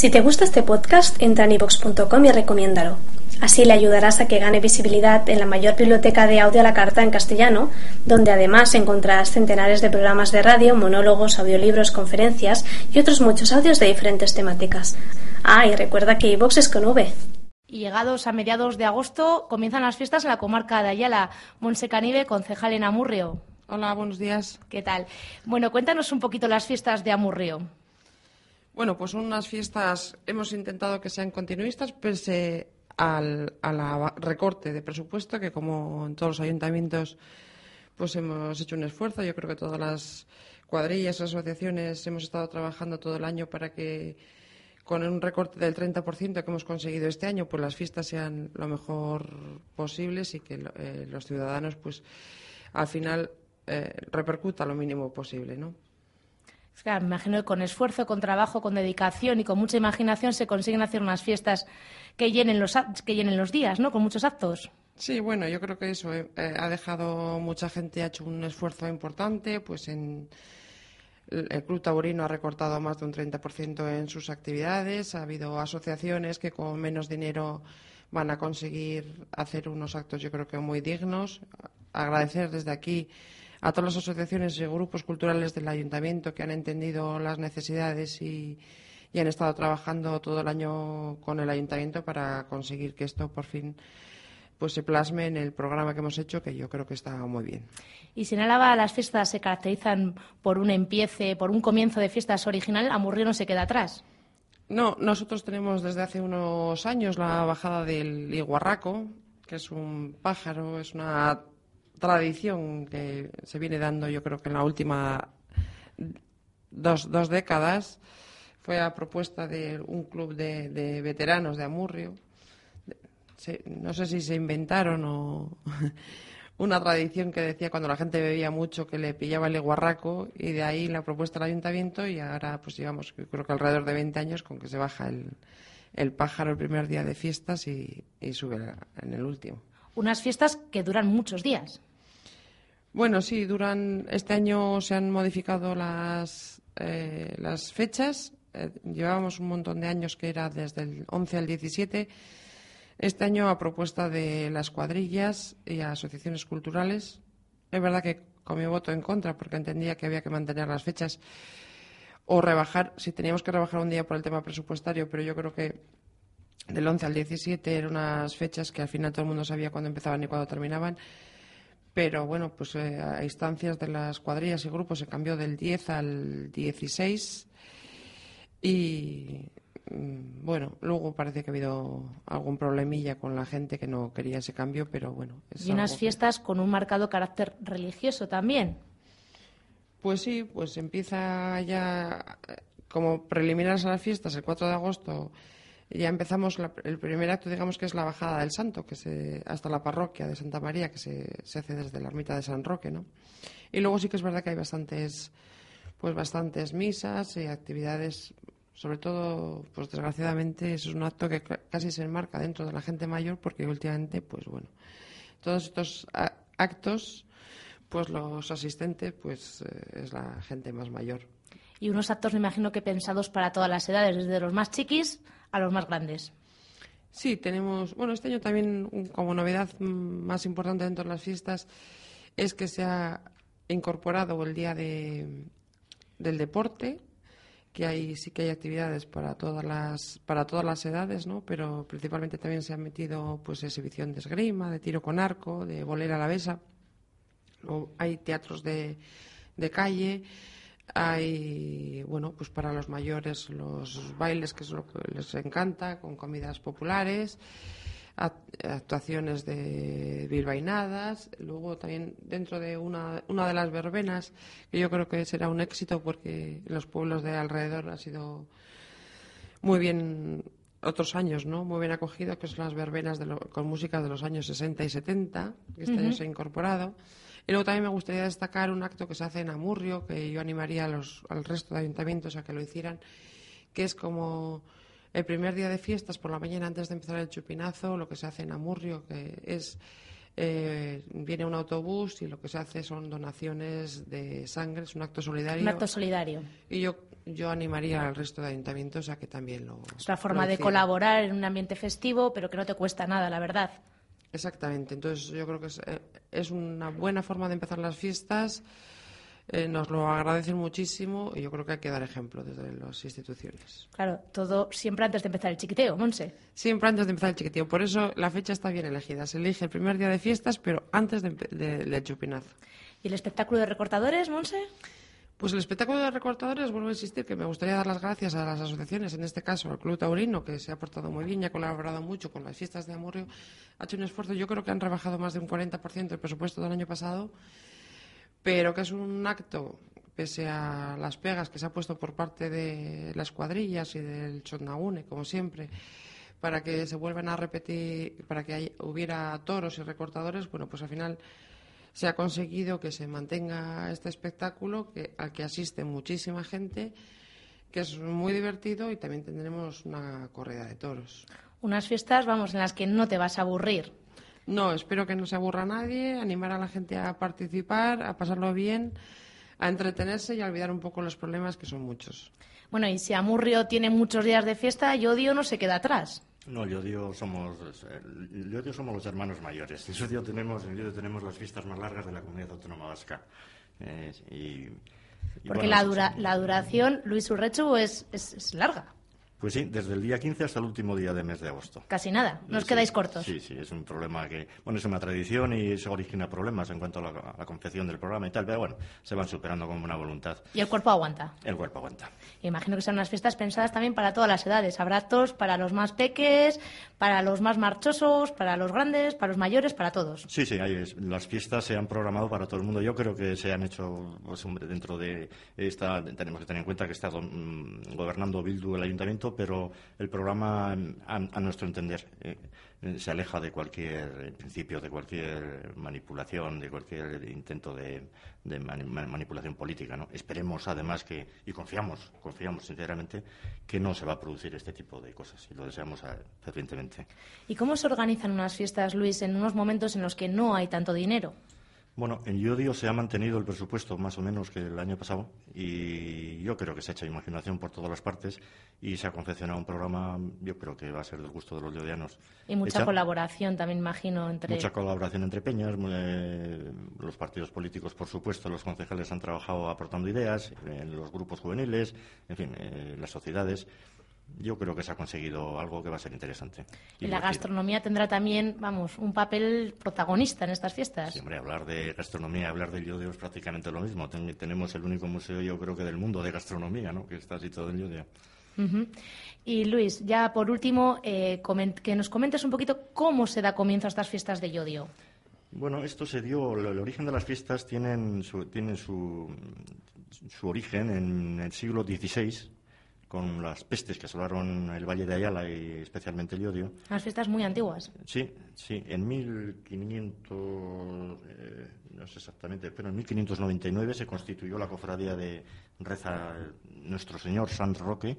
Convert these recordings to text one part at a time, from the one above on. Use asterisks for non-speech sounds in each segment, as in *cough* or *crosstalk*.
Si te gusta este podcast, entra en ivox.com y recomiéndalo. Así le ayudarás a que gane visibilidad en la mayor biblioteca de audio a la carta en castellano, donde además encontrarás centenares de programas de radio, monólogos, audiolibros, conferencias y otros muchos audios de diferentes temáticas. Ah, y recuerda que iVox es con V. Y llegados a mediados de agosto comienzan las fiestas en la comarca de Ayala. Monse Canive, concejal en Amurrio. Hola, buenos días. ¿Qué tal? Bueno, cuéntanos un poquito las fiestas de Amurrio. Bueno, pues unas fiestas hemos intentado que sean continuistas, pese al, recorte de presupuesto, que como en todos los ayuntamientos, pues hemos hecho un esfuerzo. Yo creo que todas las cuadrillas, asociaciones, hemos estado trabajando todo el año para que con un recorte del 30% que hemos conseguido este año, pues las fiestas sean lo mejor posibles y que eh, los ciudadanos, pues al final eh, repercuta lo mínimo posible, ¿no? Claro, me imagino que con esfuerzo, con trabajo, con dedicación y con mucha imaginación se consiguen hacer unas fiestas que llenen los, que llenen los días, ¿no? Con muchos actos. Sí, bueno, yo creo que eso eh, ha dejado mucha gente, ha hecho un esfuerzo importante, pues en el Club Taurino ha recortado más de un 30% en sus actividades. Ha habido asociaciones que con menos dinero van a conseguir hacer unos actos, yo creo que muy dignos. Agradecer desde aquí a todas las asociaciones y grupos culturales del ayuntamiento que han entendido las necesidades y, han estado trabajando todo el año con el ayuntamiento para conseguir que esto por fin pues se plasme en el programa que hemos hecho, que yo creo que está muy bien. Y si en Álava las fiestas se caracterizan por un empiece, por un comienzo de fiestas original, Amurrio no se queda atrás. No, nosotros tenemos desde hace unos años la bajada del iguarraco, que es un pájaro, es una tradición que se viene dando yo creo que en la última dos, dos décadas. Fue a propuesta de un club de, veteranos de Amurrio. no sé si se inventaron o *laughs* una tradición que decía cuando la gente bebía mucho que le pillaba el guarraco y de ahí la propuesta del ayuntamiento y ahora pues llevamos creo que alrededor de 20 años con que se baja el, el pájaro el primer día de fiestas y sube en el último. Unas fiestas que duran muchos días. Bueno, sí, duran. Este año se han modificado las, eh, las fechas. Eh, llevábamos un montón de años que era desde el 11 al 17. Este año, a propuesta de las cuadrillas y asociaciones culturales, es verdad que con mi voto en contra, porque entendía que había que mantener las fechas o rebajar, si teníamos que rebajar un día por el tema presupuestario, pero yo creo que del 11 al 17 eran unas fechas que al final todo el mundo sabía cuándo empezaban y cuándo terminaban pero bueno, pues eh, a instancias de las cuadrillas y grupos se cambió del 10 al 16 y mm, bueno, luego parece que ha habido algún problemilla con la gente que no quería ese cambio, pero bueno. y unas fiestas con un marcado carácter religioso también. Pues sí, pues empieza ya como preliminares a las fiestas el 4 de agosto ya empezamos el primer acto, digamos que es la bajada del santo, que se, hasta la parroquia de Santa María, que se, hace desde la ermita de San Roque, ¿no? Y luego sí que es verdad que hay bastantes, pues bastantes misas y actividades, sobre todo, pues desgraciadamente es un acto que casi se enmarca dentro de la gente mayor, porque últimamente, pues bueno, todos estos actos, pues los asistentes, pues eh, es la gente más mayor. Y unos actos, me imagino que pensados para todas las edades, desde los más chiquis a los más grandes. Sí, tenemos, bueno, este año también como novedad más importante dentro de las fiestas es que se ha incorporado el día de, del deporte, que hay sí que hay actividades para todas las para todas las edades, ¿no? Pero principalmente también se ha metido pues exhibición de esgrima, de tiro con arco, de bolera a la besa. hay teatros de, de calle hay, bueno, pues para los mayores los bailes, que es lo que les encanta, con comidas populares, actuaciones de bilbainadas. Luego también dentro de una, una de las verbenas, que yo creo que será un éxito porque los pueblos de alrededor ha sido muy bien otros años, ¿no? Muy bien acogido, que son las verbenas con música de los años 60 y 70, que este año se ha incorporado. Y luego también me gustaría destacar un acto que se hace en Amurrio, que yo animaría a los, al resto de ayuntamientos a que lo hicieran, que es como el primer día de fiestas por la mañana antes de empezar el chupinazo, lo que se hace en Amurrio, que es eh, viene un autobús y lo que se hace son donaciones de sangre, es un acto solidario. Un acto solidario. Y yo yo animaría al resto de ayuntamientos a que también lo. Es la forma de colaborar en un ambiente festivo, pero que no te cuesta nada, la verdad. Exactamente. Entonces, yo creo que es, eh, es una buena forma de empezar las fiestas. Eh, nos lo agradecen muchísimo y yo creo que hay que dar ejemplo desde las instituciones. Claro, todo siempre antes de empezar el chiquiteo, Monse. Siempre antes de empezar el chiquiteo. Por eso la fecha está bien elegida. Se elige el primer día de fiestas, pero antes del de, chupinazo. ¿Y el espectáculo de recortadores, Monse? Pues el espectáculo de recortadores, vuelvo a insistir que me gustaría dar las gracias a las asociaciones, en este caso al Club Taurino, que se ha portado muy bien y ha colaborado mucho con las fiestas de Amurrio. Ha hecho un esfuerzo, yo creo que han rebajado más de un 40% el presupuesto del año pasado, pero que es un acto, pese a las pegas que se ha puesto por parte de las cuadrillas y del Chondagune, como siempre, para que se vuelvan a repetir, para que hubiera toros y recortadores, bueno, pues al final se ha conseguido que se mantenga este espectáculo que, al que asiste muchísima gente, que es muy divertido y también tendremos una corrida de toros. Unas fiestas, vamos, en las que no te vas a aburrir. No, espero que no se aburra nadie, animar a la gente a participar, a pasarlo bien, a entretenerse y a olvidar un poco los problemas que son muchos. Bueno, y si Amurrio tiene muchos días de fiesta, Yodio no se queda atrás. No, yo digo somos, yo somos los hermanos mayores. En Yodio tenemos, en tenemos las fiestas más largas de la comunidad autónoma vasca. Eh, y, Porque la, dura, la duración, Luis Urrechu, es, es larga. Pues sí, desde el día 15 hasta el último día de mes de agosto. Casi nada, nos quedáis cortos. Sí, sí, es un problema que, bueno, es una tradición y eso origina problemas en cuanto a la, confección del programa y tal, pero bueno, se van superando con buena voluntad. ¿Y el cuerpo aguanta? El cuerpo aguanta. Imagino que son unas fiestas pensadas también para todas las edades. Habrá actos para los más peques, para los más marchosos, para los grandes, para los mayores, para todos. Sí, sí, las fiestas se han programado para todo el mundo. Yo creo que se han hecho, pues, dentro de esta, tenemos que tener en cuenta que está gobernando Bildu el ayuntamiento, pero el programa, a, nuestro entender, eh, se aleja de cualquier principio, de cualquier manipulación, de cualquier intento de, manipulación política. ¿no? Esperemos, además, que, y confiamos, confiamos sinceramente, que no se va a producir este tipo de cosas y lo deseamos eh, fervientemente. ¿Y cómo se organizan unas fiestas, Luis, en unos momentos en los que no hay tanto dinero? Bueno, en Yodio se ha mantenido el presupuesto más o menos que el año pasado y yo creo que se ha hecho imaginación por todas las partes y se ha confeccionado un programa, yo creo que va a ser del gusto de los yodianos. Y mucha colaboración también, imagino, entre... Mucha colaboración entre peñas, eh, los partidos políticos, por supuesto, los concejales han trabajado aportando ideas, en los grupos juveniles, en fin, eh, las sociedades yo creo que se ha conseguido algo que va a ser interesante. Y, la gastronomía tendrá también, vamos, un papel protagonista en estas fiestas. Sí, hombre, hablar de gastronomía, hablar del yodio es prácticamente lo mismo. tenemos el único museo, yo creo que del mundo de gastronomía, ¿no? Que está situado en yodio. Y Luis, ya por último, eh, que nos comentes un poquito cómo se da comienzo a estas fiestas de yodio. Bueno, esto se dio, el origen de las fiestas tienen su, tienen su, su origen en el siglo XVI, con las pestes que asolaron el Valle de Ayala y especialmente el Llodio. Las fiestas muy antiguas. Sí, sí. En 1500, eh, no sé exactamente, pero en 1599 se constituyó la cofradía de Reza Nuestro Señor San Roque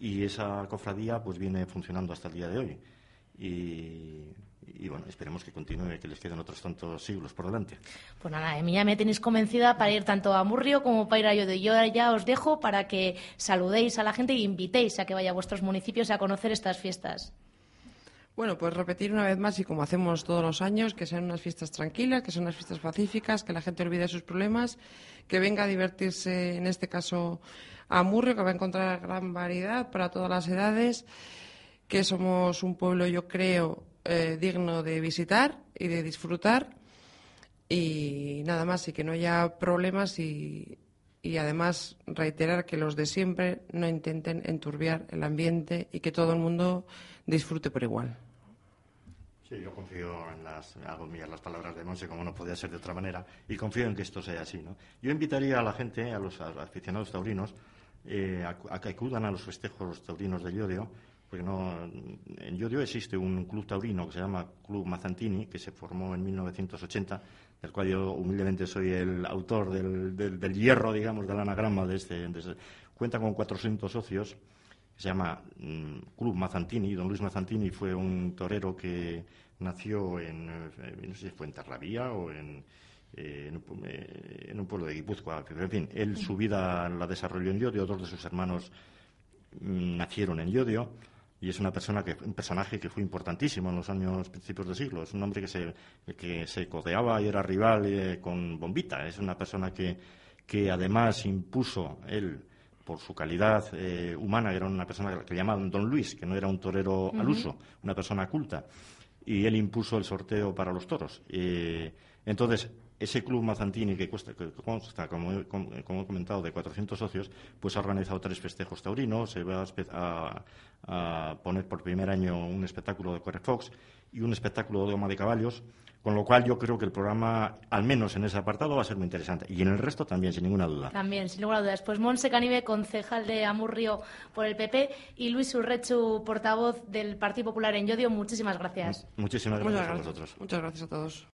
y esa cofradía pues viene funcionando hasta el día de hoy. Y y bueno, esperemos que continúe, que les queden otros tantos siglos por delante. Pues nada, mí ya me tenéis convencida para ir tanto a Murrio como para ir a Yodio. Yo ya os dejo para que saludéis a la gente e invitéis a que vaya a vuestros municipios a conocer estas fiestas. Bueno, pues repetir una vez más y como hacemos todos los años, que sean unas fiestas tranquilas, que sean unas fiestas pacíficas, que la gente olvide sus problemas, que venga a divertirse, en este caso, a Murrio, que va a encontrar gran variedad para todas las edades, que somos un pueblo, yo creo, eh, digno de visitar y de disfrutar y nada más y que no haya problemas y, y además reiterar que los de siempre no intenten enturbiar el ambiente y que todo el mundo disfrute por igual. Sí, yo confío en las, hago mías las palabras de Monse, como no podía ser de otra manera, y confío en que esto sea así. ¿no? Yo invitaría a la gente, a los aficionados taurinos, eh, a, que acudan a los festejos taurinos de Llodio, porque no, en Yodio existe un club taurino que se llama Club Mazantini, que se formó en 1980, del cual yo humildemente soy el autor del, del, hierro, digamos, del anagrama de este, este, Cuenta con 400 socios, se llama mm, Club Mazantini. Don Luis Mazantini fue un torero que nació en, eh, no sé si fue en Tarrabía o en, eh, en, un, pueblo de Guipúzcoa. en fin, él su vida la desarrolló en Llodio, dos de sus hermanos mm, nacieron en Llodio y es una persona que un personaje que fue importantísimo en los años principios del siglo. Es un hombre que se, que se codeaba y era rival eh, con Bombita. Es una persona que, que además impuso él por su calidad eh, humana, era una persona que, llamaban Don Luis, que no era un torero al uso, una persona culta, y él impuso el sorteo para los toros. Eh, entonces, ese club Mazantini, que, cuesta, consta, como, he comentado, de 400 socios, pues ha organizado tres festejos taurinos, se va a, poner por primer año un espectáculo de Corre Fox y un espectáculo de Doma de Caballos, con lo cual yo creo que el programa, al menos en ese apartado, va a ser muy interesante. Y en el resto también, sin ninguna duda. También, sin ninguna duda. Pues Monse Canive, concejal de Amurrio por el PP, y Luis Urrechu, portavoz del Partido Popular en Yodio, muchísimas gracias. Muchísimas gracias, a vosotros. Muchas gracias a todos.